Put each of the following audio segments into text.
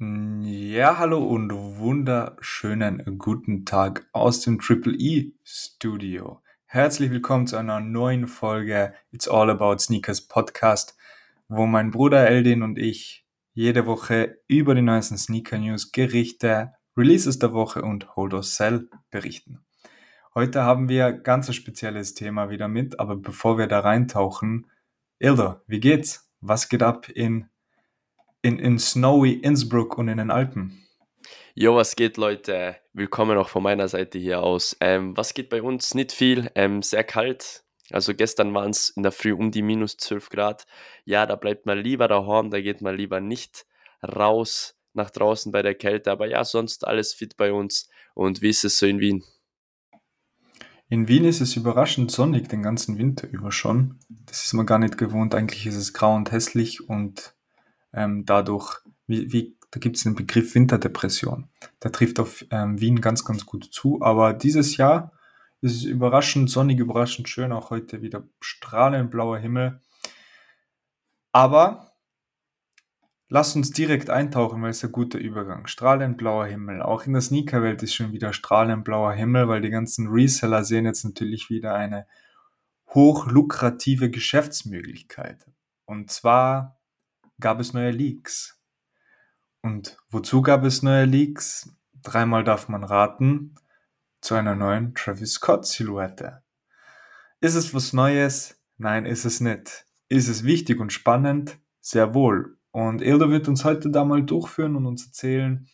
Hm, ja, hallo und wunderschönen guten Tag aus dem Triple E Studio. Herzlich willkommen zu einer neuen Folge It's All About Sneakers Podcast, wo mein Bruder Eldin und ich jede Woche über die neuesten Sneaker News, Gerichte, Releases der Woche und Hold or Sell berichten. Heute haben wir ganz ein spezielles Thema wieder mit, aber bevor wir da reintauchen, Ilda, wie geht's? Was geht ab in in, in snowy Innsbruck und in den Alpen. Jo, was geht, Leute? Willkommen auch von meiner Seite hier aus. Ähm, was geht bei uns? Nicht viel, ähm, sehr kalt. Also gestern waren es in der Früh um die minus 12 Grad. Ja, da bleibt man lieber daheim, da geht man lieber nicht raus nach draußen bei der Kälte. Aber ja, sonst alles fit bei uns. Und wie ist es so in Wien? In Wien ist es überraschend sonnig den ganzen Winter über schon. Das ist man gar nicht gewohnt. Eigentlich ist es grau und hässlich und ähm, dadurch, wie, wie, da gibt es den Begriff Winterdepression. Der trifft auf ähm, Wien ganz, ganz gut zu. Aber dieses Jahr ist es überraschend sonnig, überraschend schön. Auch heute wieder strahlend blauer Himmel. Aber Lass uns direkt eintauchen, weil es ein guter Übergang. Strahlend blauer Himmel. Auch in der Sneakerwelt ist schon wieder strahlend blauer Himmel, weil die ganzen Reseller sehen jetzt natürlich wieder eine hochlukrative Geschäftsmöglichkeit. Und zwar gab es neue Leaks. Und wozu gab es neue Leaks? Dreimal darf man raten. Zu einer neuen Travis Scott Silhouette. Ist es was Neues? Nein, ist es nicht. Ist es wichtig und spannend? Sehr wohl. Und Ildo wird uns heute da mal durchführen und uns erzählen,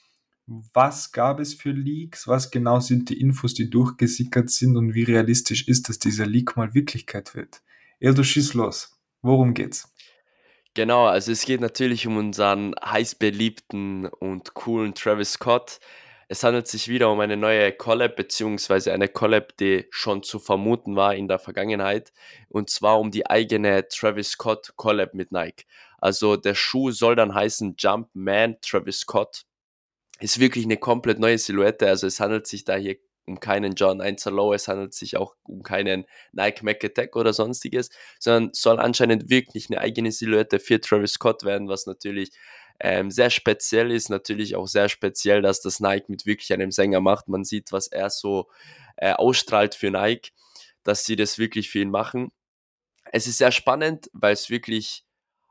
was gab es für Leaks, was genau sind die Infos, die durchgesickert sind und wie realistisch ist, dass dieser Leak mal Wirklichkeit wird. Ildo, schieß los. Worum geht's? Genau, also es geht natürlich um unseren heiß beliebten und coolen Travis Scott. Es handelt sich wieder um eine neue Collab, beziehungsweise eine Collab, die schon zu vermuten war in der Vergangenheit. Und zwar um die eigene Travis Scott Collab mit Nike. Also der Schuh soll dann heißen Jumpman Travis Scott. Ist wirklich eine komplett neue Silhouette. Also es handelt sich da hier um keinen John 1 Low, es handelt sich auch um keinen Nike Mac Attack oder sonstiges, sondern soll anscheinend wirklich eine eigene Silhouette für Travis Scott werden, was natürlich ähm, sehr speziell ist. Natürlich auch sehr speziell, dass das Nike mit wirklich einem Sänger macht. Man sieht, was er so äh, ausstrahlt für Nike, dass sie das wirklich für ihn machen. Es ist sehr spannend, weil es wirklich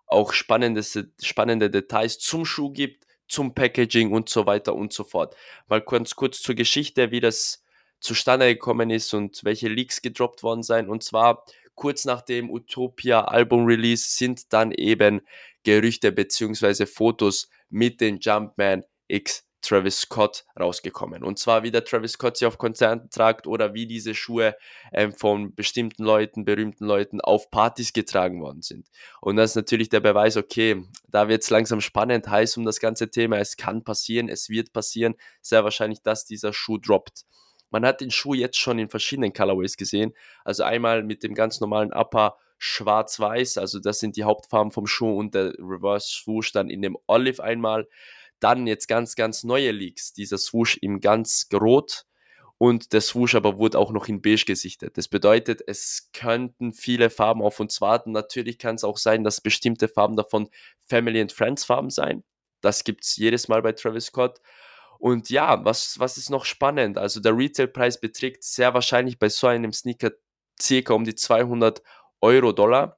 auch spannende, spannende Details zum Schuh gibt, zum Packaging und so weiter und so fort. Mal kurz, kurz zur Geschichte, wie das zustande gekommen ist und welche Leaks gedroppt worden sind. Und zwar kurz nach dem Utopia Album Release sind dann eben Gerüchte bzw. Fotos mit den Jumpman X Travis Scott rausgekommen. Und zwar wie der Travis Scott sie auf Konzerten tragt oder wie diese Schuhe ähm, von bestimmten Leuten, berühmten Leuten auf Partys getragen worden sind. Und das ist natürlich der Beweis, okay, da wird es langsam spannend, heiß um das ganze Thema. Es kann passieren, es wird passieren. Sehr wahrscheinlich, dass dieser Schuh droppt. Man hat den Schuh jetzt schon in verschiedenen Colorways gesehen. Also einmal mit dem ganz normalen Upper schwarz-weiß, also das sind die Hauptfarben vom Schuh und der Reverse Swoosh dann in dem Olive einmal. Dann jetzt ganz, ganz neue Leaks. Dieser Swoosh im ganz rot und der Swoosh aber wurde auch noch in beige gesichtet. Das bedeutet, es könnten viele Farben auf uns warten. Natürlich kann es auch sein, dass bestimmte Farben davon Family and Friends Farben sein. Das gibt es jedes Mal bei Travis Scott. Und ja, was, was ist noch spannend? Also der Retailpreis beträgt sehr wahrscheinlich bei so einem Sneaker circa um die 200 Euro, Dollar.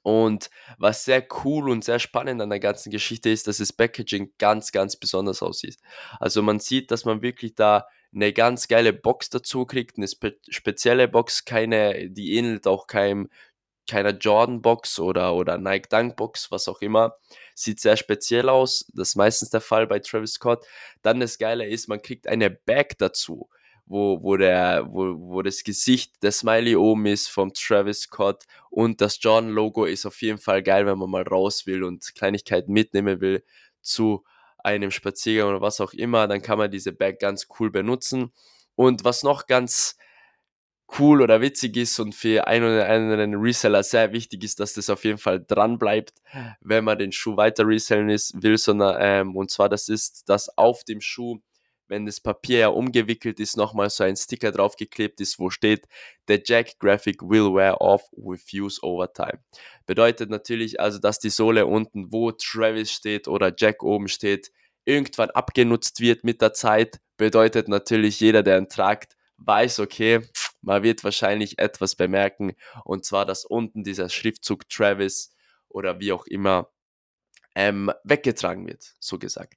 Und was sehr cool und sehr spannend an der ganzen Geschichte ist, dass das Packaging ganz, ganz besonders aussieht. Also man sieht, dass man wirklich da eine ganz geile Box dazu kriegt, eine spe spezielle Box, keine, die ähnelt auch keinem keiner Jordan-Box oder, oder Nike Dunk-Box, was auch immer. Sieht sehr speziell aus. Das ist meistens der Fall bei Travis Scott. Dann das Geile ist, man kriegt eine Bag dazu, wo, wo, der, wo, wo das Gesicht der Smiley oben ist vom Travis Scott und das Jordan-Logo ist auf jeden Fall geil, wenn man mal raus will und Kleinigkeiten mitnehmen will zu einem Spaziergang oder was auch immer. Dann kann man diese Bag ganz cool benutzen. Und was noch ganz cool oder witzig ist und für einen oder anderen Reseller sehr wichtig ist, dass das auf jeden Fall dran bleibt, wenn man den Schuh weiter resellen ist, will, sondern ähm, und zwar das ist, dass auf dem Schuh, wenn das Papier ja umgewickelt ist, nochmal so ein Sticker draufgeklebt ist, wo steht, the Jack Graphic will wear off with use over time. Bedeutet natürlich also, dass die Sohle unten, wo Travis steht oder Jack oben steht, irgendwann abgenutzt wird mit der Zeit, bedeutet natürlich jeder, der ihn tragt, weiß, okay, man wird wahrscheinlich etwas bemerken und zwar, dass unten dieser Schriftzug Travis oder wie auch immer ähm, weggetragen wird, so gesagt.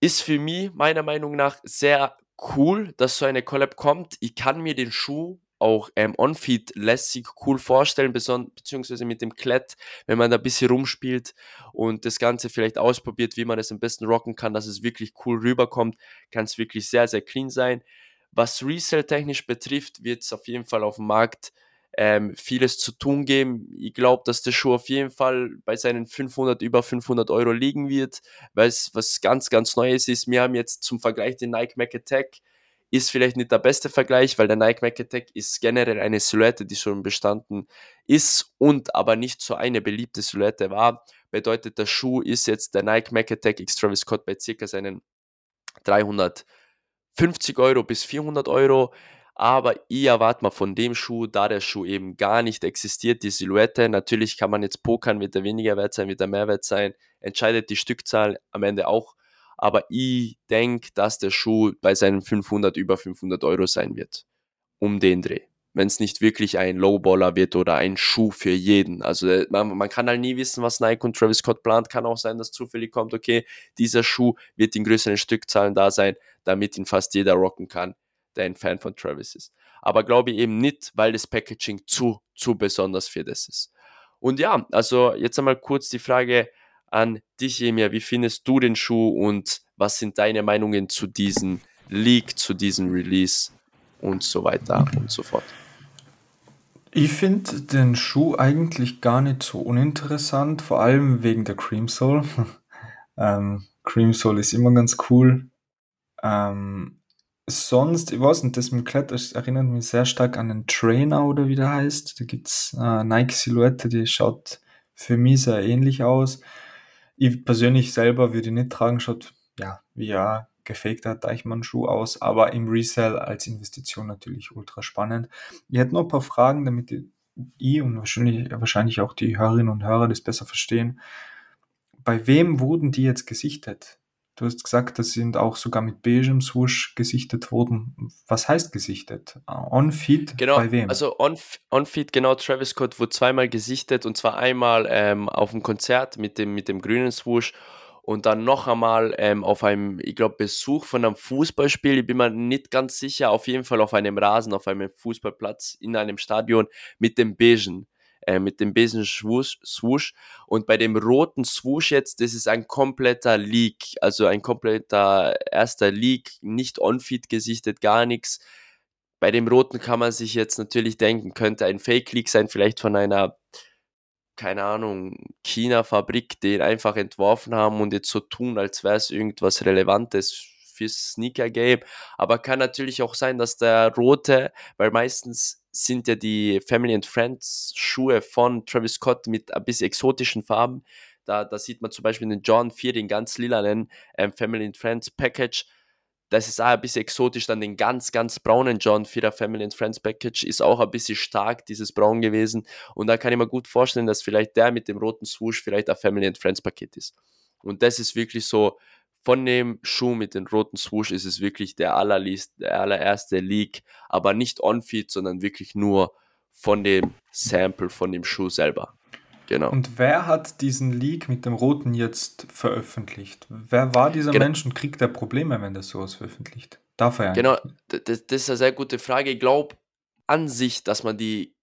Ist für mich meiner Meinung nach sehr cool, dass so eine Collab kommt. Ich kann mir den Schuh auch ähm, on-feed lässig cool vorstellen, beziehungsweise mit dem Klett, wenn man da ein bisschen rumspielt und das Ganze vielleicht ausprobiert, wie man es am besten rocken kann, dass es wirklich cool rüberkommt, kann es wirklich sehr, sehr clean sein. Was Resale-technisch betrifft, wird es auf jeden Fall auf dem Markt ähm, vieles zu tun geben. Ich glaube, dass der Schuh auf jeden Fall bei seinen 500, über 500 Euro liegen wird, weil es was ganz, ganz Neues ist. Wir haben jetzt zum Vergleich den Nike Mac Attack. Ist vielleicht nicht der beste Vergleich, weil der Nike Mac Attack ist generell eine Silhouette, die schon bestanden ist und aber nicht so eine beliebte Silhouette war. Bedeutet, der Schuh ist jetzt der Nike Mac Attack X Travis Scott bei circa seinen 350 Euro bis 400 Euro. Aber ich erwarte mal von dem Schuh, da der Schuh eben gar nicht existiert, die Silhouette. Natürlich kann man jetzt pokern, wird er weniger wert sein, wird er mehr wert sein. Entscheidet die Stückzahl am Ende auch. Aber ich denke, dass der Schuh bei seinen 500 über 500 Euro sein wird. Um den Dreh. Wenn es nicht wirklich ein Lowballer wird oder ein Schuh für jeden. Also äh, man, man kann halt nie wissen, was Nike und Travis Scott plant. Kann auch sein, dass zufällig kommt, okay, dieser Schuh wird in größeren Stückzahlen da sein, damit ihn fast jeder rocken kann der ein Fan von Travis ist. Aber glaube ich eben nicht, weil das Packaging zu, zu besonders für das ist. Und ja, also jetzt einmal kurz die Frage an dich, Emir. Wie findest du den Schuh und was sind deine Meinungen zu diesem Leak, zu diesem Release und so weiter und so fort? Ich finde den Schuh eigentlich gar nicht so uninteressant, vor allem wegen der Cream Soul. ähm, Cream Soul ist immer ganz cool. Ähm, sonst, ich weiß nicht, das mit Kletter erinnert mich sehr stark an den Trainer oder wie der heißt. Da gibt's äh, Nike-Silhouette, die schaut für mich sehr ähnlich aus. Ich persönlich selber würde nicht tragen, schaut ja wie ja gefakter Deichmann-Schuh aus, aber im Resell als Investition natürlich ultra spannend. Ich hätte noch ein paar Fragen, damit ich und wahrscheinlich, wahrscheinlich auch die Hörerinnen und Hörer das besser verstehen. Bei wem wurden die jetzt gesichtet? Du hast gesagt, das sind auch sogar mit beigem Swoosh gesichtet worden. Was heißt gesichtet? On-Feed genau, bei wem? Also On-Feed, on genau, Travis Scott wurde zweimal gesichtet und zwar einmal ähm, auf dem Konzert mit dem, mit dem grünen Swoosh und dann noch einmal ähm, auf einem, ich glaube, Besuch von einem Fußballspiel. Ich bin mir nicht ganz sicher, auf jeden Fall auf einem Rasen, auf einem Fußballplatz in einem Stadion mit dem beigen äh, mit dem besen Swoosh, Swoosh. Und bei dem roten Swoosh jetzt, das ist ein kompletter Leak, also ein kompletter erster Leak, nicht on-feed gesichtet, gar nichts. Bei dem roten kann man sich jetzt natürlich denken, könnte ein Fake-Leak sein, vielleicht von einer, keine Ahnung, China-Fabrik, den einfach entworfen haben und jetzt so tun, als wäre es irgendwas Relevantes fürs Sneaker-Game. Aber kann natürlich auch sein, dass der rote, weil meistens sind ja die Family and Friends Schuhe von Travis Scott mit ein bisschen exotischen Farben. Da, da sieht man zum Beispiel den John 4, den ganz lilanen ähm, Family and Friends Package. Das ist auch ein bisschen exotisch. Dann den ganz, ganz braunen John 4er Family and Friends Package ist auch ein bisschen stark, dieses Braun gewesen. Und da kann ich mir gut vorstellen, dass vielleicht der mit dem roten Swoosh vielleicht ein Family and Friends Paket ist. Und das ist wirklich so von dem Schuh mit dem roten Swoosh ist es wirklich der, allerliest, der allererste Leak, aber nicht on-feed, sondern wirklich nur von dem Sample, von dem Schuh selber. Genau. Und wer hat diesen Leak mit dem roten jetzt veröffentlicht? Wer war dieser genau. Mensch und kriegt er Probleme, wenn der sowas veröffentlicht? Darf er Genau, das, das ist eine sehr gute Frage. Ich glaube an sich, dass man die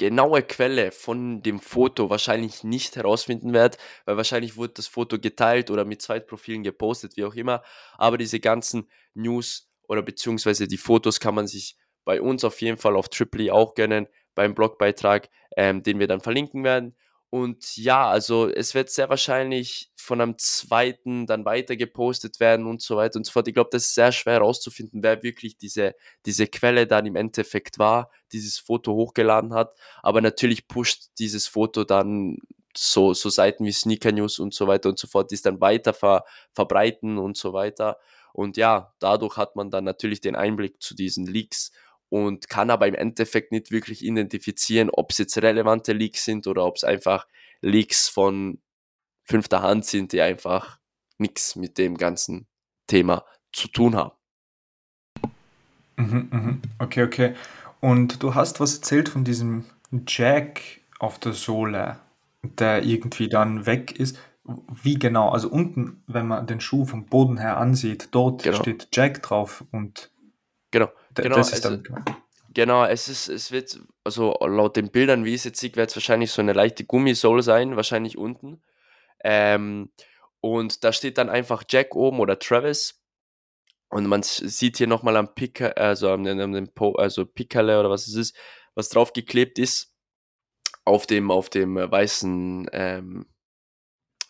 genaue Quelle von dem Foto wahrscheinlich nicht herausfinden werde, weil wahrscheinlich wurde das Foto geteilt oder mit Zweitprofilen gepostet, wie auch immer. Aber diese ganzen News oder beziehungsweise die Fotos kann man sich bei uns auf jeden Fall auf Triply auch gönnen, beim Blogbeitrag, ähm, den wir dann verlinken werden. Und ja, also es wird sehr wahrscheinlich von einem zweiten dann weiter gepostet werden und so weiter und so fort. Ich glaube, das ist sehr schwer herauszufinden, wer wirklich diese, diese Quelle dann im Endeffekt war, dieses Foto hochgeladen hat. Aber natürlich pusht dieses Foto dann so, so Seiten wie Sneaker News und so weiter und so fort, die es dann weiter ver, verbreiten und so weiter. Und ja, dadurch hat man dann natürlich den Einblick zu diesen Leaks und kann aber im Endeffekt nicht wirklich identifizieren, ob es jetzt relevante Leaks sind oder ob es einfach Leaks von fünfter Hand sind, die einfach nichts mit dem ganzen Thema zu tun haben. Mhm, mhm. Okay, okay. Und du hast was erzählt von diesem Jack auf der Sohle, der irgendwie dann weg ist. Wie genau? Also unten, wenn man den Schuh vom Boden her ansieht, dort Genau. steht Jack drauf und Genau, d- genau, das ist also damit. Genau, es ist, es wird, also laut den Bildern, wie ich es jetzt sehe, wird es wahrscheinlich so eine leichte Gummisohle sein, wahrscheinlich unten. Ähm, und da steht dann einfach Jack oben oder Travis. Und man sieht hier nochmal am Picker, also am, am, dem Po- also Pickerle oder was es ist, was draufgeklebt ist auf dem, auf dem weißen ähm,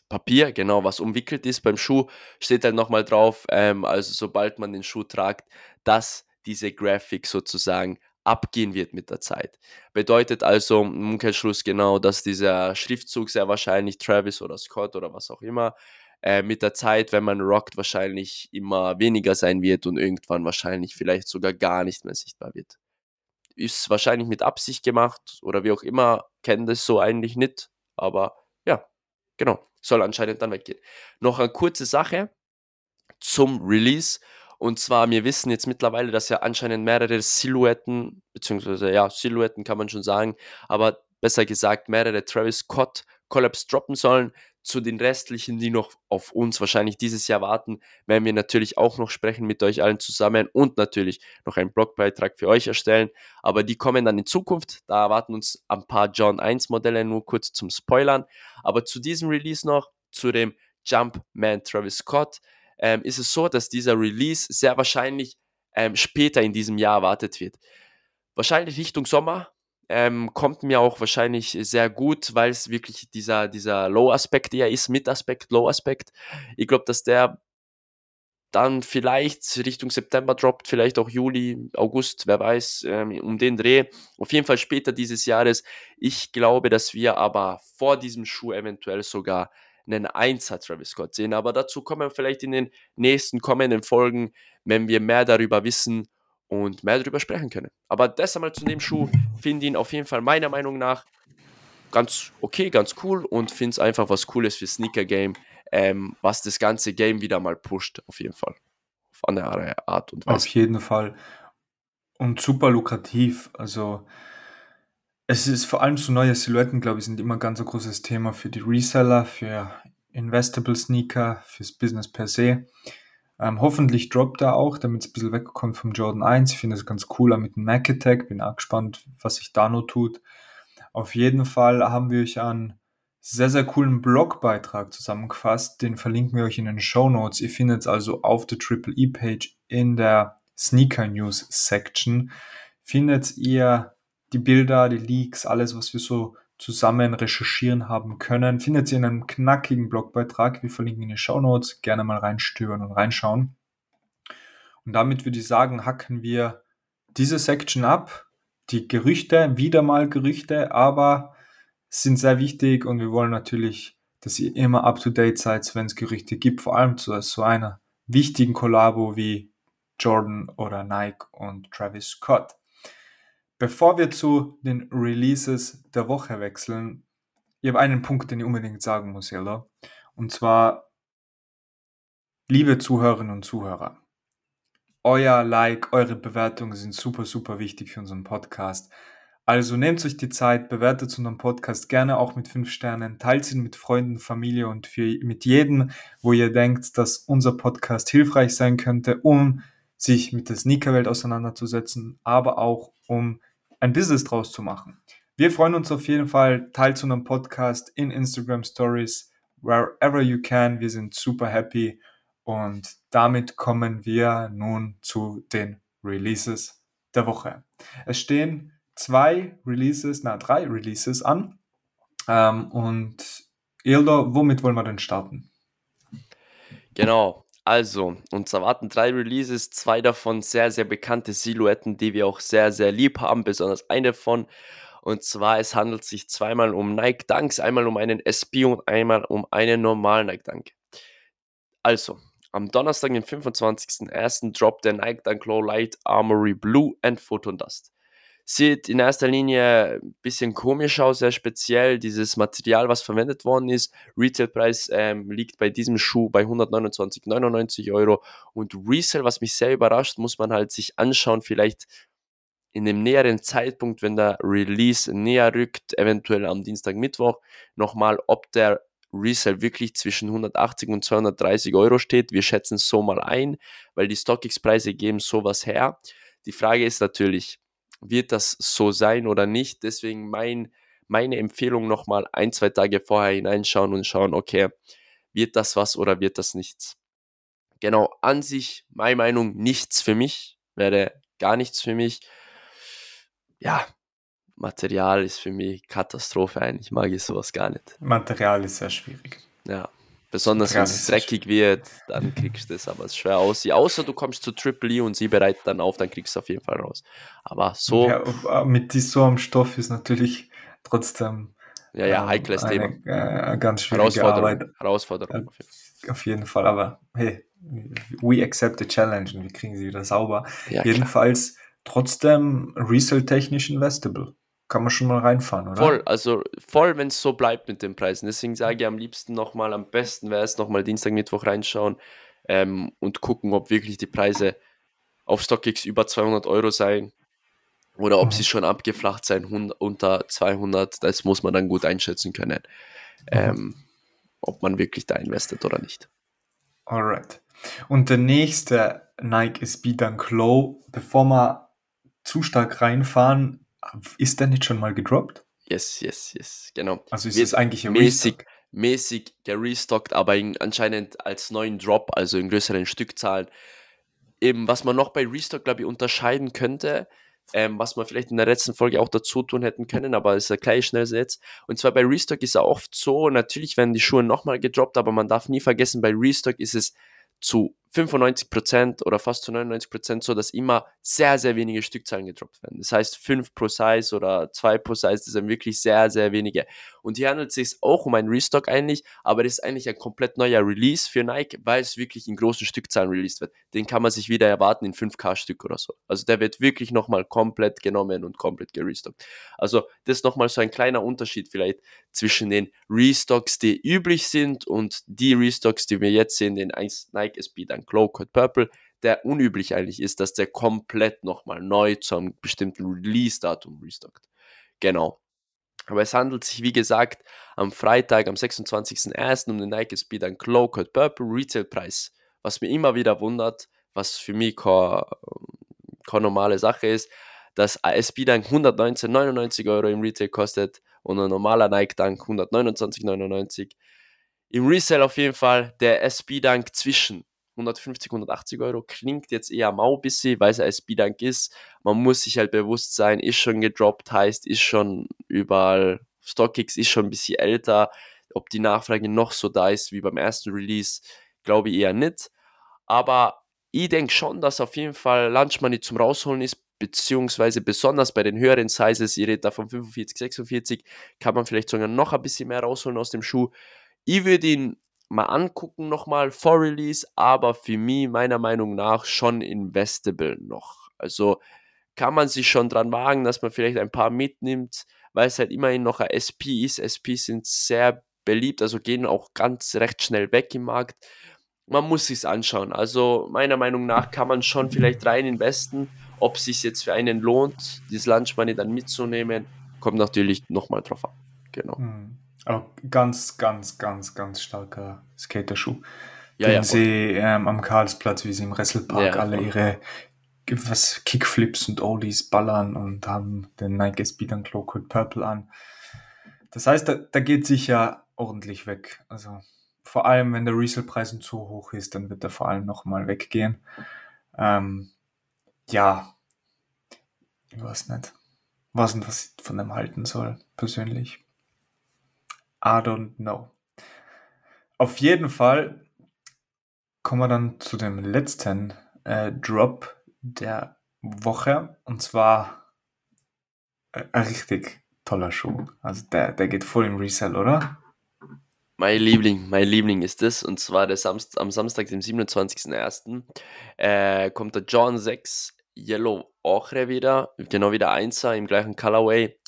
Papier, genau, was umwickelt ist beim Schuh, steht dann nochmal drauf, ähm, also sobald man den Schuh tragt, dass diese Graphic sozusagen abgehen wird mit der Zeit. Bedeutet also im Umkehrschluss genau, dass dieser Schriftzug sehr wahrscheinlich Travis oder Scott oder was auch immer äh, mit der Zeit, wenn man rockt, wahrscheinlich immer weniger sein wird und irgendwann wahrscheinlich vielleicht sogar gar nicht mehr sichtbar wird. Ist wahrscheinlich mit Absicht gemacht oder wie auch immer, kennen das so eigentlich nicht, aber ja, Genau, soll anscheinend dann weggehen. Noch eine kurze Sache zum Release. Und zwar, wir wissen jetzt mittlerweile, dass ja anscheinend mehrere Silhouetten, beziehungsweise ja, Silhouetten kann man schon sagen, aber besser gesagt, mehrere Travis Scott Collabs droppen sollen. Zu den restlichen, die noch auf uns wahrscheinlich dieses Jahr warten, werden wir natürlich auch noch sprechen mit euch allen zusammen und natürlich noch einen Blogbeitrag für euch erstellen. Aber die kommen dann in Zukunft. Da erwarten uns ein paar John 1 Modelle, nur kurz zum Spoilern. Aber zu diesem Release noch, zu dem Jumpman Travis Scott, ähm, ist es so, dass dieser Release sehr wahrscheinlich ähm, später in diesem Jahr erwartet wird. Wahrscheinlich Richtung Sommer. Ähm, kommt mir auch wahrscheinlich sehr gut, weil es wirklich dieser, dieser Low-Aspekt eher ist, Mid-Aspekt, Low-Aspekt. Ich glaube, dass der dann vielleicht Richtung September droppt, vielleicht auch Juli, August, wer weiß, ähm, um den Dreh. Auf jeden Fall später dieses Jahres. Ich glaube, dass wir aber vor diesem Schuh eventuell sogar einen 1er Travis Scott sehen. Aber dazu kommen wir vielleicht in den nächsten kommenden Folgen, wenn wir mehr darüber wissen und mehr darüber sprechen können. Aber das einmal zu dem Schuh, finde ihn auf jeden Fall meiner Meinung nach ganz okay, ganz cool und finde es einfach was Cooles für Sneaker Game, ähm, was das ganze Game wieder mal pusht, auf jeden Fall. Auf andere Art und Auf Weise. jeden Fall. Und super lukrativ. Also es ist vor allem so neue Silhouetten, glaube ich, sind immer ganz ein großes Thema für die Reseller, für Investable Sneaker, fürs Business per se. Ähm, hoffentlich droppt er auch, damit es ein bisschen wegkommt vom Jordan 1. Ich finde das ganz cool, mit dem Mac Attack. Bin auch gespannt, was sich da noch tut. Auf jeden Fall haben wir euch einen sehr, sehr coolen Blogbeitrag zusammengefasst. Den verlinken wir euch in den Show Notes. Ihr findet es also auf der Triple E Page in der Sneaker News Section. Findet ihr die Bilder, die Leaks, alles, was wir so zusammen recherchieren haben können, findet ihr in einem knackigen Blogbeitrag. Wir verlinken in den Show Notes. Gerne mal reinstöbern und reinschauen. Und damit würde ich sagen, hacken wir diese Section ab. Die Gerüchte, wieder mal Gerüchte, aber sind sehr wichtig und wir wollen natürlich, dass ihr immer up to date seid, wenn es Gerüchte gibt, vor allem zu so einer wichtigen Kollabo wie Jordan oder Nike und Travis Scott. Bevor wir zu den Releases der Woche wechseln, ich habe einen Punkt, den ich unbedingt sagen muss, Jella. Und zwar, liebe Zuhörerinnen und Zuhörer, euer Like, eure Bewertungen sind super, super wichtig für unseren Podcast. Also nehmt euch die Zeit, bewertet unseren Podcast gerne auch mit 5 Sternen, teilt ihn mit Freunden, Familie und für, mit jedem, wo ihr denkt, dass unser Podcast hilfreich sein könnte, um sich mit der Sneakerwelt auseinanderzusetzen, aber auch um ein Business draus zu machen. Wir freuen uns auf jeden Fall, teilt unseren Podcast in Instagram Stories, wherever you can. Wir sind super happy und damit kommen wir nun zu den Releases der Woche. Es stehen zwei Releases, na drei Releases an. Ähm, und Ildo, womit wollen wir denn starten? Genau, also uns erwarten drei Releases, zwei davon sehr, sehr bekannte Silhouetten, die wir auch sehr, sehr lieb haben, besonders eine davon. Und zwar, es handelt sich zweimal um Nike Dunks, einmal um einen SB und einmal um einen normalen Nike Dunk. Also, am Donnerstag, den 25.01. droppt der Nike Dunk Low Light Armory Blue and Photon Dust. Sieht in erster Linie ein bisschen komisch aus, sehr speziell. Dieses Material, was verwendet worden ist. Retailpreis ähm, liegt bei diesem Schuh bei 129,99 Euro. Und Resale, was mich sehr überrascht, muss man halt sich anschauen, vielleicht in dem näheren Zeitpunkt, wenn der Release näher rückt, eventuell am Dienstag, Mittwoch, nochmal, ob der Resale wirklich zwischen 180 und 230 Euro steht. Wir schätzen es so mal ein, weil die StockX-Preise geben sowas her. Die Frage ist natürlich, wird das so sein oder nicht. Deswegen mein, meine Empfehlung nochmal ein, zwei Tage vorher hineinschauen und schauen, okay, wird das was oder wird das nichts. Genau, an sich, meine Meinung, nichts für mich, wäre gar nichts für mich. Ja, Material ist für mich Katastrophe eigentlich, mag ich sowas gar nicht. Material ist sehr schwierig. Ja, Besonders wenn es dreckig wird, dann kriegst du es aber schwer aus. Außer du kommst zu Triple E und sie bereitet dann auf, dann kriegst du es auf jeden Fall raus. Aber so. Ja, mit so einem Stoff ist natürlich trotzdem. Ja, ja, ähm, heikles eine, Thema. Äh, ganz schwierige Herausforderung. Arbeit. Herausforderung. Auf, auf jeden Fall, aber hey, we accept the challenge und wir kriegen sie wieder sauber. Ja, Jedenfalls klar. trotzdem resale-technisch investable kann man schon mal reinfahren, oder? Voll, also voll, wenn es so bleibt mit den Preisen. Deswegen sage ich am liebsten nochmal, am besten wäre es nochmal Dienstag, Mittwoch reinschauen ähm, und gucken, ob wirklich die Preise auf StockX über 200 Euro sein oder ob mhm. sie schon abgeflacht sein unter 200. Das muss man dann gut einschätzen können, mhm. ähm, ob man wirklich da investiert oder nicht. Alright. Und der nächste Nike SB Dunk Low, bevor wir zu stark reinfahren, ist der nicht schon mal gedroppt? Yes, yes, yes, genau. Also ist es eigentlich mäßig, Restock? mäßig gerestockt, aber in, anscheinend als neuen Drop, also in größeren Stückzahlen. Eben, was man noch bei Restock, glaube ich, unterscheiden könnte, ähm, was man vielleicht in der letzten Folge auch dazu tun hätten können, aber ist erkläre ich schnell jetzt. Und zwar bei Restock ist er oft so, natürlich werden die Schuhe nochmal gedroppt, aber man darf nie vergessen, bei Restock ist es zu 95% oder fast zu 99% so, dass immer sehr, sehr wenige Stückzahlen gedroppt werden. Das heißt, 5 pro Size oder 2 pro Size, das sind wirklich sehr, sehr wenige. Und hier handelt es sich auch um einen Restock eigentlich, aber das ist eigentlich ein komplett neuer Release für Nike, weil es wirklich in großen Stückzahlen released wird. Den kann man sich wieder erwarten in 5K-Stück oder so. Also der wird wirklich nochmal komplett genommen und komplett gerestockt. Also das ist nochmal so ein kleiner Unterschied vielleicht zwischen den Restocks, die üblich sind und die Restocks, die wir jetzt sehen, den Nike SB dann Glow Code Purple, der unüblich eigentlich ist, dass der komplett nochmal neu zu einem bestimmten Release-Datum restockt. Genau. Aber es handelt sich, wie gesagt, am Freitag, am 26.01. um den Nike Speed ein Glow Code Purple Retail-Preis. Was mir immer wieder wundert, was für mich keine, keine normale Sache ist, dass SB Dunk 119,99 Euro im Retail kostet und ein normaler Nike Dunk 129,99. Im Resale auf jeden Fall der SB Dunk zwischen 150, 180 Euro klingt jetzt eher mau bisschen, weil es ein Speedank ist. Man muss sich halt bewusst sein, ist schon gedroppt, heißt, ist schon überall, StockX ist schon ein bisschen älter. Ob die Nachfrage noch so da ist wie beim ersten Release, glaube ich eher nicht. Aber ich denke schon, dass auf jeden Fall Lunch Money zum Rausholen ist, beziehungsweise besonders bei den höheren Sizes, ihr redet da von 45, 46, kann man vielleicht sogar noch ein bisschen mehr rausholen aus dem Schuh. Ich würde ihn mal angucken nochmal vor Release, aber für mich meiner Meinung nach schon investable noch. Also kann man sich schon dran wagen, dass man vielleicht ein paar mitnimmt, weil es halt immerhin noch ein SP ist. SP sind sehr beliebt, also gehen auch ganz recht schnell weg im Markt. Man muss sich's anschauen. Also meiner Meinung nach kann man schon vielleicht rein investen. Ob es sich jetzt für einen lohnt, dieses Lunch Money dann mitzunehmen, kommt natürlich nochmal drauf an. Genau. Hm. Auch ganz, ganz, ganz, ganz starker Skaterschuh. Ja, den ja, sie ähm, am Karlsplatz, wie sie im Wrestelpark Ja, alle voll. ihre was, Kickflips und Ollies ballern und haben den Nike Speed and Code Purple an. Das heißt, da, da geht sich ja ordentlich weg. Also vor allem, wenn der Resale-Preis zu hoch ist, dann wird er vor allem nochmal weggehen. Ähm, ja, ich weiß nicht, was was ich von dem halten soll, persönlich. I don't know. Auf jeden Fall kommen wir dann zu dem letzten äh, Drop der Woche. Und zwar äh, ein richtig toller Schuh. Also der, der geht voll im Resell, oder? Mein Liebling, mein Liebling ist es. Und zwar der Samst am Samstag, dem 27.01. Äh, kommt der John 6 Yellow Ochre wieder, genau wie der Einser im gleichen Colorway.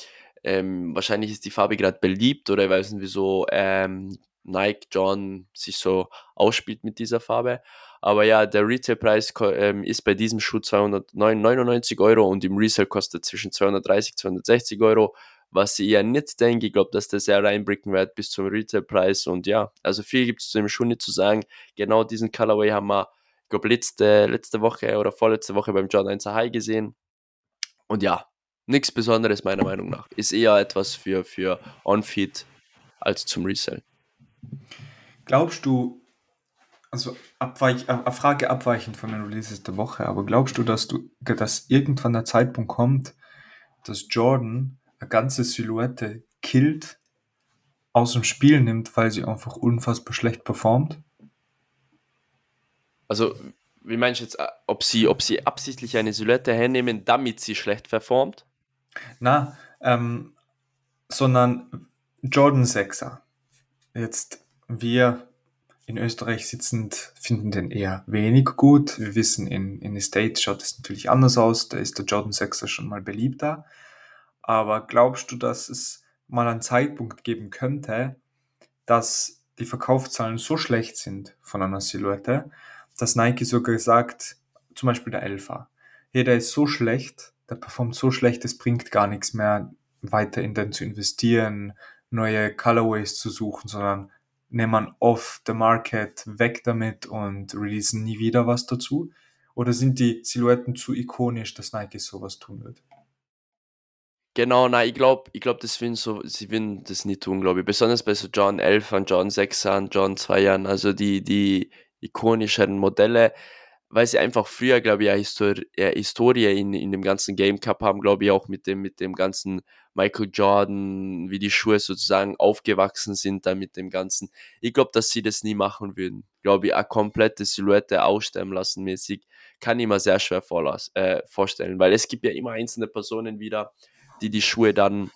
Ähm, wahrscheinlich ist die Farbe gerade beliebt oder ich weiß nicht, wieso ähm, Nike John sich so ausspielt mit dieser Farbe. Aber ja, der Retailpreis ähm, ist bei diesem Schuh 299 Euro und im Resale kostet zwischen 230 und 260 Euro, was ich eher nicht denke. Ich glaube, dass der sehr reinbricken wird bis zum Retailpreis. Und ja, also viel gibt es zu dem Schuh nicht zu sagen. Genau diesen Colorway haben wir, ich glaube, letzte, letzte Woche oder vorletzte Woche beim John 1 High gesehen. Und ja, nichts Besonderes meiner Meinung nach. Ist eher etwas für, für On-Feed als zum Resell. Glaubst du, also abweich, eine Frage abweichend von den Releases der Woche, aber glaubst du, dass du, dass irgendwann der Zeitpunkt kommt, dass Jordan eine ganze Silhouette killt, aus dem Spiel nimmt, weil sie einfach unfassbar schlecht performt? Also, wie meinst du jetzt, äh, ob sie, ob sie absichtlich eine Silhouette hernehmen, damit sie schlecht performt? Na, ähm, sondern Jordan 6er. Jetzt wir in Österreich sitzend finden den eher wenig gut. Wir wissen, in, in den States schaut es natürlich anders aus. Da ist der Jordan 6er schon mal beliebter. Aber glaubst du, dass es mal einen Zeitpunkt geben könnte, dass die Verkaufszahlen so schlecht sind von einer Silhouette, dass Nike sogar sagt, zum Beispiel der Elfer, hey, der ist so schlecht, der performt so schlecht, es bringt gar nichts mehr, weiter in den zu investieren, neue Colorways zu suchen, sondern nehmen man off the market weg damit und releasen nie wieder was dazu? Oder sind die Silhouetten zu ikonisch, dass Nike sowas tun wird? Genau, nein, ich glaube, ich glaub, das will so, sie würden das nicht tun, glaube ich. Besonders bei so John 11 und John 6 und John 2 Jahren, also die, die ikonischeren Modelle, weil sie einfach früher, glaube ich, eine Histori eine Historie in, in dem ganzen Game Cup haben, glaube ich, auch mit dem, mit dem ganzen Michael Jordan, wie die Schuhe sozusagen aufgewachsen sind, da mit dem Ganzen. Ich glaube, dass sie das nie machen würden. Glaube ich, eine komplette Silhouette aussterben lassen mäßig, kann ich mir sehr schwer äh, vorstellen, weil es gibt ja immer einzelne Personen wieder, die die Schuhe dann,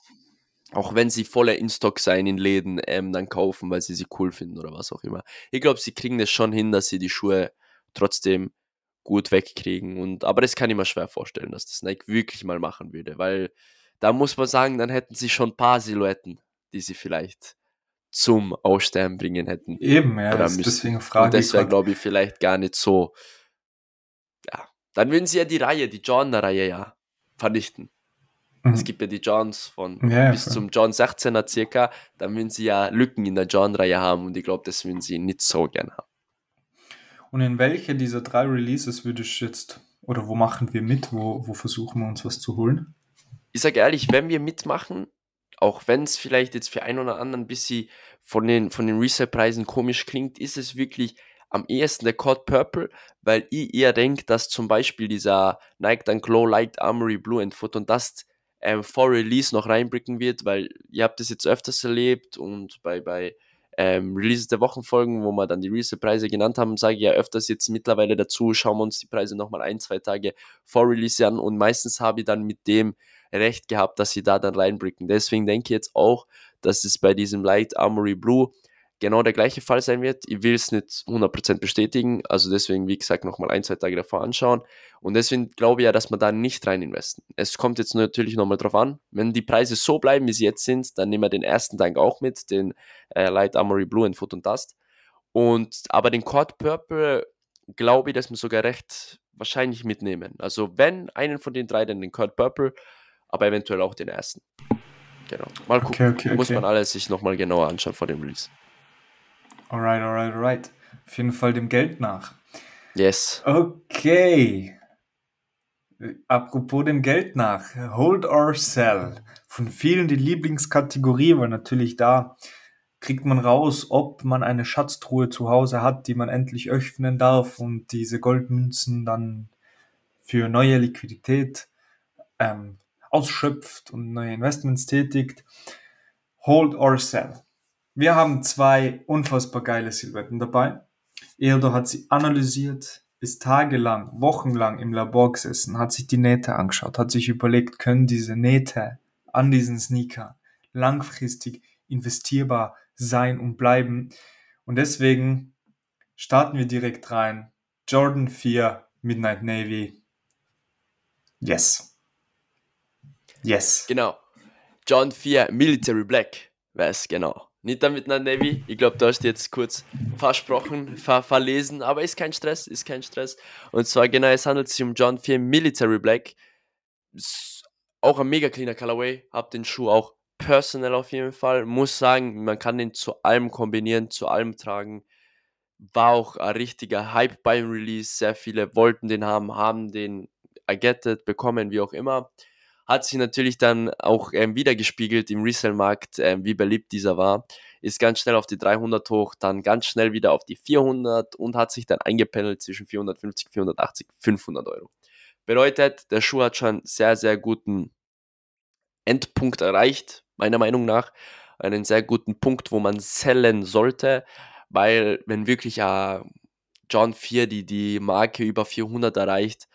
auch wenn sie voller In-Stock sein in Läden, ähm, dann kaufen, weil sie sie cool finden oder was auch immer. Ich glaube, sie kriegen das schon hin, dass sie die Schuhe trotzdem gut wegkriegen. Und, aber das kann ich mir schwer vorstellen, dass das Nike wirklich mal machen würde, weil da muss man sagen, dann hätten sie schon ein paar Silhouetten, die sie vielleicht zum Aussterben bringen hätten. Eben, ja, das deswegen frage Und das wäre, glaube ich, vielleicht gar nicht so. Ja, dann würden sie ja die Reihe, die John-Reihe ja vernichten. Mhm. Es gibt ja die Johns von ja, bis ja. zum John 16er circa, dann würden sie ja Lücken in der John-Reihe haben und ich glaube, das würden sie nicht so gern haben. Und in welche dieser drei Releases würdest du jetzt, oder wo machen wir mit, wo, wo versuchen wir uns was zu holen? Ich sage ehrlich, wenn wir mitmachen, auch wenn es vielleicht jetzt für einen oder anderen ein bisschen von den, von den Resale-Preisen komisch klingt, ist es wirklich am ehesten der Code Purple, weil ich eher denke, dass zum Beispiel dieser Nike Dunk Glow Light Armory Blue and Foot und Dust ähm, vor Release noch reinblicken wird, weil ihr habt das jetzt öfters erlebt und bei, bei ähm, Releases der Wochenfolgen, wo wir dann die Release-Preise genannt haben, sage ich ja öfters jetzt mittlerweile dazu, schauen wir uns die Preise nochmal ein, zwei Tage vor Release an und meistens habe ich dann mit dem recht gehabt, dass sie da dann reinblicken. Deswegen denke ich jetzt auch, dass es bei diesem Light Armory Blue genau der gleiche Fall sein wird. Ich will es nicht 100% bestätigen, also deswegen, wie gesagt, nochmal ein, zwei Tage davor anschauen. Und deswegen glaube ich ja, dass man da nicht rein investen. Es kommt jetzt natürlich nochmal drauf an, wenn die Preise so bleiben, wie sie jetzt sind, dann nehmen wir den ersten Tank auch mit, den äh, Light Armory Blue in Foot und Dust. Und, aber den Cord Purple glaube ich, dass wir sogar recht wahrscheinlich mitnehmen. Also wenn einen von den drei, dann den Cord Purple, aber eventuell auch den ersten. Genau. Mal gucken. Okay, okay, Muss man alles sich nochmal genauer anschauen vor dem Release. Alright, alright, alright. Auf jeden Fall dem Geld nach. Yes. Okay. Apropos dem Geld nach. Hold or sell. Von vielen die Lieblingskategorie, weil natürlich da kriegt man raus, ob man eine Schatztruhe zu Hause hat, die man endlich öffnen darf und diese Goldmünzen dann für neue Liquidität ähm, ausschöpft und neue Investments tätigt. Hold or sell. Wir haben zwei unfassbar geile Silhouetten dabei. Eldor hat sie analysiert, ist tagelang, wochenlang im Labor gesessen, hat sich die Nähte angeschaut, hat sich überlegt, können diese Nähte an diesen Sneaker langfristig investierbar sein und bleiben. Und deswegen starten wir direkt rein. Jordan 4 Midnight Navy. Yes. Yes. Genau. John 4 Military Black es, genau. Nicht damit einer Navy. Ich glaube, du hast jetzt kurz versprochen, ver verlesen, aber ist kein Stress, ist kein Stress. Und zwar genau, es handelt sich um John 4 Military Black. Ist auch ein mega cleaner Colorway. Hab den Schuh auch personal auf jeden Fall. Muss sagen, man kann den zu allem kombinieren, zu allem tragen. War auch ein richtiger Hype beim Release. Sehr viele wollten den haben, haben den I get it, bekommen, wie auch immer. Hat sich natürlich dann auch ähm, wiedergespiegelt im Resale-Markt, ähm, wie beliebt dieser war. Ist ganz schnell auf die 300 hoch, dann ganz schnell wieder auf die 400 und hat sich dann eingependelt zwischen 450, 480, 500 Euro. Bedeutet, der Schuh hat schon sehr, sehr guten Endpunkt erreicht, meiner Meinung nach. Einen sehr guten Punkt, wo man sellen sollte, weil wenn wirklich äh, John 4 die, die Marke über 400 erreicht,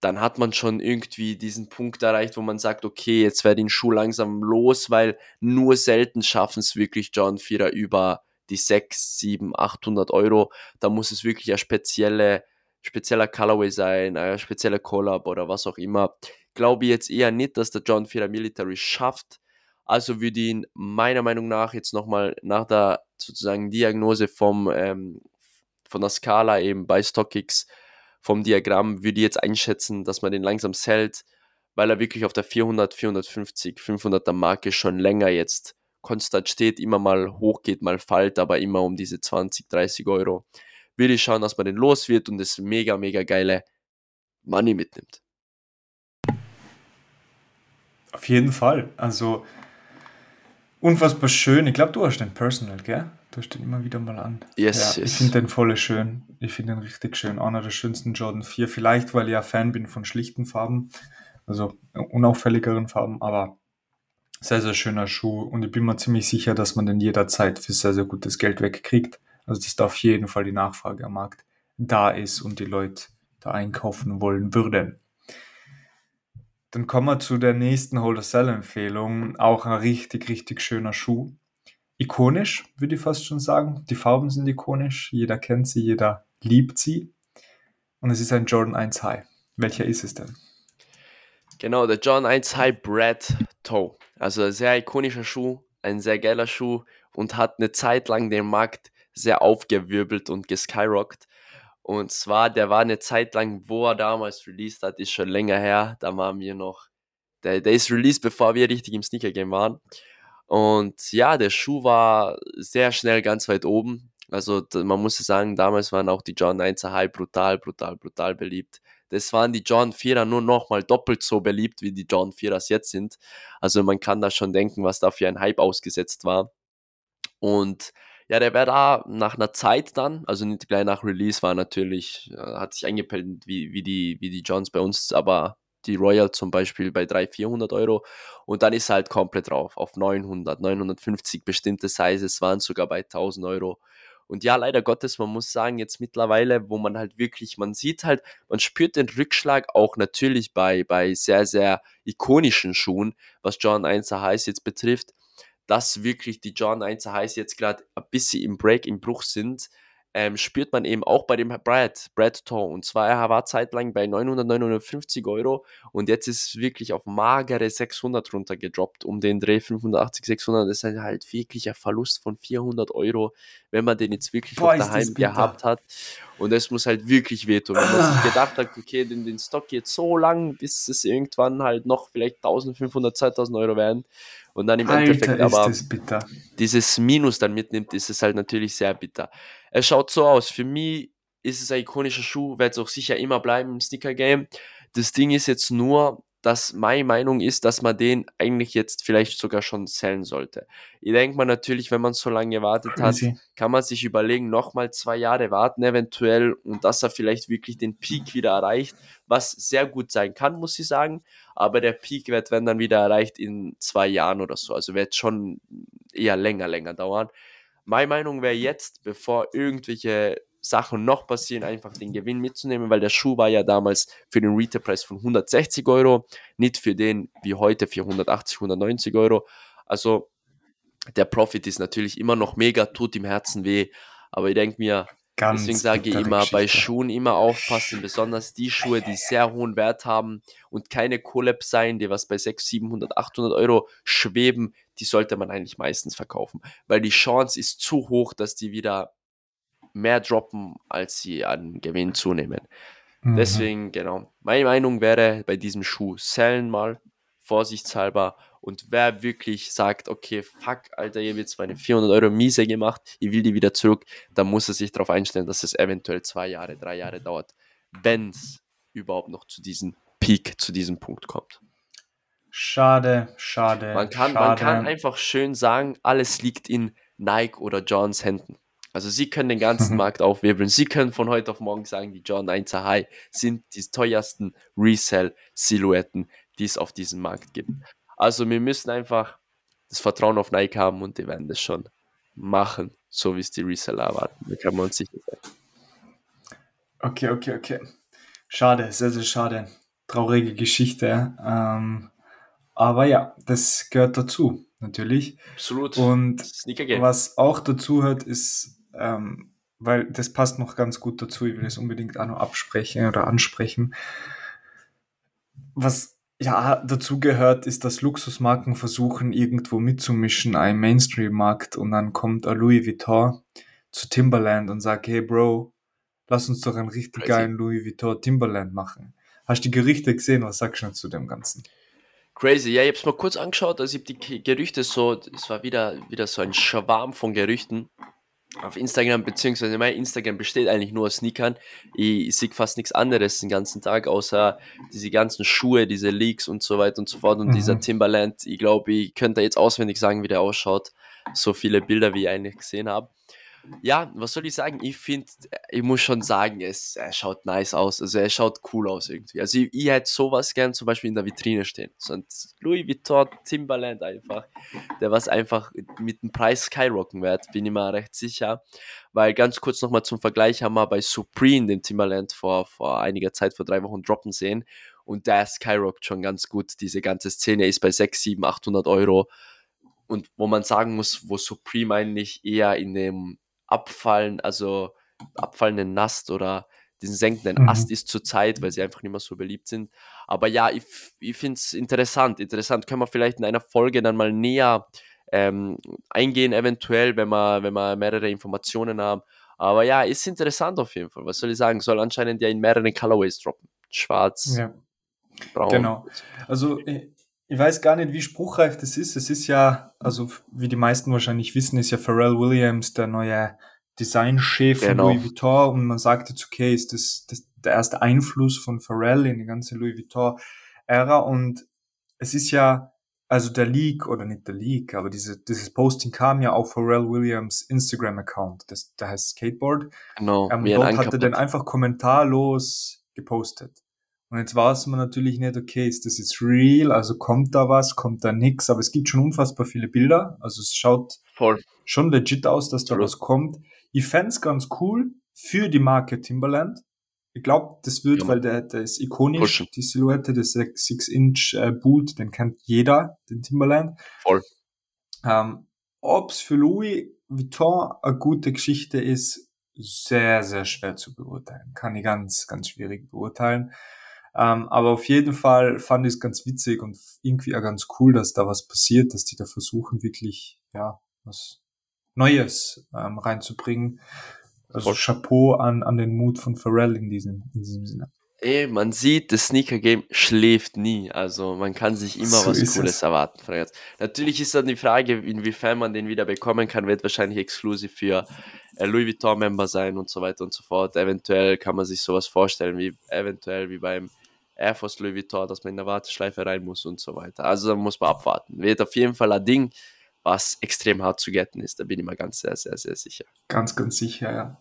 dann hat man schon irgendwie diesen Punkt erreicht, wo man sagt, okay, jetzt werde den Schuh langsam los, weil nur selten schaffen es wirklich John 4 über die 6, 7, 800 Euro. Da muss es wirklich ein spezielle, spezieller Colorway sein, ein spezieller Collab oder was auch immer. Glaube ich jetzt eher nicht, dass der John 4 Military schafft. Also würde ihn meiner Meinung nach jetzt nochmal nach der sozusagen Diagnose vom, ähm, von der Skala eben bei StockX vom Diagramm würde ich jetzt einschätzen, dass man den langsam zählt, weil er wirklich auf der 400, 450, 500er Marke schon länger jetzt konstant steht, immer mal hochgeht, mal fällt, aber immer um diese 20, 30 Euro. Würde ich schauen, dass man den los wird und das mega, mega geile Money mitnimmt. Auf jeden Fall. Also unfassbar schön. Ich glaube, du hast den Personal, gell? Du hast den immer wieder mal an. Yes, ja, yes. Ich finde den voll schön. Ich finde den richtig schön. Einer der schönsten Jordan 4. Vielleicht, weil ich ja Fan bin von schlichten Farben. Also unauffälligeren Farben, aber sehr, sehr schöner Schuh. Und ich bin mir ziemlich sicher, dass man den jederzeit für sehr, sehr gutes Geld wegkriegt. Also, dass da auf jeden Fall die Nachfrage am Markt da ist und die Leute da einkaufen wollen würden. Dann kommen wir zu der nächsten Hold-Sell-Empfehlung. Auch ein richtig, richtig schöner Schuh ikonisch, würde ich fast schon sagen. Die Farben sind ikonisch, jeder kennt sie, jeder liebt sie. Und es ist ein Jordan 1 High. Welcher ist es denn? Genau, der Jordan 1 High Bread Toe. Also ein sehr ikonischer Schuh, ein sehr geiler Schuh und hat eine Zeit lang den Markt sehr aufgewirbelt und geskyrockt. Und zwar, der war eine Zeit lang, wo er damals released hat, ist schon länger her. Da waren wir noch, der, der ist released, bevor wir richtig im Sneaker Game waren. Und ja, der Schuh war sehr schnell ganz weit oben. Also man muss sagen, damals waren auch die John 1er High brutal, brutal, brutal beliebt. Das waren die John 4er nur nochmal doppelt so beliebt, wie die John 4ers jetzt sind. Also man kann da schon denken, was da für ein Hype ausgesetzt war. Und ja, der wäre da nach einer Zeit dann, also nicht gleich nach Release, war natürlich, äh, hat sich eingepellt wie, wie, die, wie die Johns bei uns, aber die Royal zum Beispiel bei 300, 400 Euro und dann ist halt komplett drauf auf 900, 950 bestimmte Sizes waren sogar bei 1000 Euro. Und ja, leider Gottes, man muss sagen, jetzt mittlerweile, wo man halt wirklich, man sieht halt, man spürt den Rückschlag auch natürlich bei, bei sehr, sehr ikonischen Schuhen, was John 1 Heiß jetzt betrifft, dass wirklich die John 1 Heiß jetzt gerade ein bisschen im Break, im Bruch sind ähm, spürt man eben auch bei dem Brad, Brad Toe. Und zwar, er war zeitlang bei 900, 950 Euro und jetzt ist es wirklich auf magere 600 runtergedroppt, um den Dreh 580, 600. Das ist halt wirklich ein Verlust von 400 Euro, wenn man den jetzt wirklich Boah, daheim gehabt hat. Und das muss halt wirklich wehtun. Wenn man sich gedacht hat, okay, den, den Stock geht so lang, bis es irgendwann halt noch vielleicht 1500, 2000 Euro werden. Und dann im Alter, Endeffekt aber dieses Minus dann mitnimmt, ist es halt natürlich sehr bitter. Es schaut so aus. Für mich ist es ein ikonischer Schuh, wird es auch sicher immer bleiben im Sneaker-Game. Das Ding ist jetzt nur, dass meine Meinung ist, dass man den eigentlich jetzt vielleicht sogar schon zählen sollte. Ich denke mal natürlich, wenn man so lange gewartet Crazy. hat, kann man sich überlegen, nochmal zwei Jahre warten eventuell und dass er vielleicht wirklich den Peak wieder erreicht, was sehr gut sein kann, muss ich sagen. Aber der Peak wird, wenn dann wieder erreicht, in zwei Jahren oder so. Also wird schon eher länger, länger dauern. Meine Meinung wäre jetzt, bevor irgendwelche Sachen noch passieren, einfach den Gewinn mitzunehmen, weil der Schuh war ja damals für den Retailpreis von 160 Euro, nicht für den wie heute für 180, 190 Euro. Also der Profit ist natürlich immer noch mega, tut im Herzen weh, aber ich denke mir, Ganz Deswegen sage ich immer, bei Geschichte. Schuhen immer aufpassen, besonders die Schuhe, die sehr hohen Wert haben und keine Collabs sein, die was bei 600, 700, 800 Euro schweben, die sollte man eigentlich meistens verkaufen, weil die Chance ist zu hoch, dass die wieder mehr droppen, als sie an Gewinn zunehmen. Mhm. Deswegen, genau, meine Meinung wäre bei diesem Schuh, sellen mal, vorsichtshalber und wer wirklich sagt, okay, fuck, Alter, ihr habt jetzt meine 400 Euro miese gemacht, ich will die wieder zurück, dann muss er sich darauf einstellen, dass es eventuell zwei Jahre, drei Jahre dauert, wenn es überhaupt noch zu diesem Peak, zu diesem Punkt kommt. Schade, schade, Man kann, schade. man kann einfach schön sagen, alles liegt in Nike oder Johns Händen. Also sie können den ganzen. Markt aufwirbeln. Sie können von heute auf morgen sagen, die John 1er High sind die teuersten Resell-Silhouetten, die es auf diesem Markt gibt. Also wir müssen einfach das Vertrauen auf Nike haben und die werden das schon machen, so wie es die Reseller erwarten. Da kann man uns sicher sein. Okay, okay, okay. Schade, sehr, sehr schade. Traurige Geschichte. Ähm, aber ja, das gehört dazu, natürlich. Absolut. Und was auch dazu hört, ist, ähm, weil das passt noch ganz gut dazu, ich will es unbedingt auch noch absprechen oder ansprechen. Was ja dazu gehört, ist, dass Luxusmarken versuchen, irgendwo mitzumischen, ein Mainstream-Markt, und dann kommt ein Louis Vuitton zu Timberland und sagt, hey Bro, lass uns doch einen richtig Crazy. geilen Louis Vuitton Timberland machen. Hast du die Gerichte gesehen? Was sagst du zu dem Ganzen? Crazy, ja, ich habe es mal kurz angeschaut, also ich habe die Ge- Gerüchte so, es war wieder, wieder so ein Schwarm von Gerüchten auf Instagram, beziehungsweise mein Instagram besteht eigentlich nur aus Sneakern. Ich, ich sehe fast nichts anderes den ganzen Tag, außer diese ganzen Schuhe, diese Leaks und so weiter und so fort und Mhm. dieser Timberland. Ich glaube, ich könnte jetzt auswendig sagen, wie der ausschaut. So viele Bilder, wie ich eigentlich gesehen habe. Ja, was soll ich sagen? Ich finde, ich muss schon sagen, es, er schaut nice aus. Also er schaut cool aus irgendwie. Also ich, ich hätte sowas gern zum Beispiel in der Vitrine stehen. So ein Louis Vuitton Timberland einfach. Der was einfach mit dem Preis skyrocken wird, bin ich mir recht sicher. Weil ganz kurz nochmal zum Vergleich haben wir bei Supreme den Timberland vor, vor einiger Zeit, vor drei Wochen droppen sehen. Und der skyrockt schon ganz gut. Diese ganze Szene ist bei 6, 7, 800 Euro. Und wo man sagen muss, wo Supreme eigentlich eher in dem Abfallen, also abfallenden Nast oder diesen senkenden Mhm. Ast ist zurzeit, weil sie einfach nicht mehr so beliebt sind. Aber ja, ich, ich finde es interessant. Interessant können wir vielleicht in einer Folge dann mal näher ähm, eingehen, eventuell, wenn wir, wenn wir mehrere Informationen haben. Aber ja, ist interessant auf jeden Fall. Was soll ich sagen? Soll anscheinend ja in mehreren Colorways droppen. Schwarz, Ja. braun. Genau. Also ich, weiß gar nicht, wie spruchreich das ist. Es ist ja, also wie die meisten wahrscheinlich wissen, ist ja Pharrell Williams der neue Designchef von Genau. Louis Vuitton und man sagt jetzt, okay, ist das, das der erste Einfluss von Pharrell in die ganze Louis Vuitton-Ära und es ist ja, also der Leak, oder nicht der Leak, aber diese, dieses Posting kam ja auf Pharrell Williams Instagram-Account, das, der heißt Skateboard. Genau, Ähm, dort hat er Ankerpot. einfach kommentarlos gepostet. Und jetzt weiß man natürlich nicht, okay, ist das jetzt real? Also kommt da was, kommt da nix? Aber es gibt schon unfassbar viele Bilder. Also es schaut Voll. schon legit aus, dass da Absolut. was kommt. Ich fänd's ganz cool für die Marke Timberland. Ich glaube, das wird, Ja, weil der, der ist ikonisch, Pushen. die Silhouette, der 6-Inch äh, Boot, den kennt jeder, den Timberland. Voll. Ähm, ob's für Louis Vuitton eine gute Geschichte ist, sehr, sehr schwer zu beurteilen. Kann ich ganz, ganz schwierig beurteilen. Ähm, aber auf jeden Fall fand ich es ganz witzig und irgendwie auch ganz cool, dass da was passiert, dass die da versuchen, wirklich, ja, was Neues ähm, reinzubringen. Also Voll. Chapeau an, an den Mut von Pharrell in diesem, in diesem Sinne. Ey, man sieht, das Sneaker-Game schläft nie. Also man kann sich immer So was Cooles es. erwarten. Natürlich ist dann die Frage, inwiefern man den wieder bekommen kann, wird wahrscheinlich exklusiv für äh, Louis Vuitton-Member sein und so weiter und so fort. Eventuell kann man sich sowas vorstellen, wie eventuell wie beim Air Force Louis Vuitton, dass man in der Warteschleife rein muss und so weiter. Also da muss man abwarten. Wird auf jeden Fall ein Ding, was extrem hart zu getten ist. Da bin ich mir ganz sehr, sehr, sehr sicher. Ganz, ganz sicher, ja.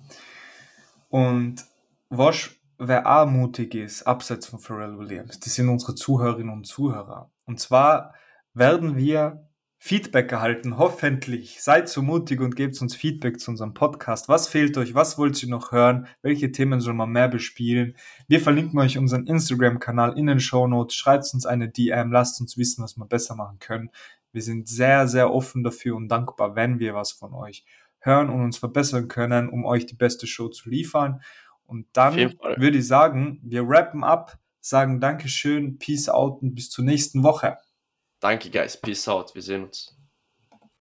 Und was, wer auch mutig ist, abseits von Pharrell Williams, das sind unsere Zuhörerinnen und Zuhörer. Und zwar werden wir Feedback erhalten, hoffentlich. Seid so mutig und gebt uns Feedback zu unserem Podcast. Was fehlt euch? Was wollt ihr noch hören? Welche Themen soll man mehr bespielen? Wir verlinken euch unseren Instagram-Kanal in den Show Notes. Schreibt uns eine DM, lasst uns wissen, was wir besser machen können. Wir sind sehr, sehr offen dafür und dankbar, wenn wir was von euch hören und uns verbessern können, um euch die beste Show zu liefern. Und dann würde ich sagen, wir rappen ab, sagen Dankeschön, Peace out und bis zur nächsten Woche. Danke, guys. Peace out. Wir sehen uns.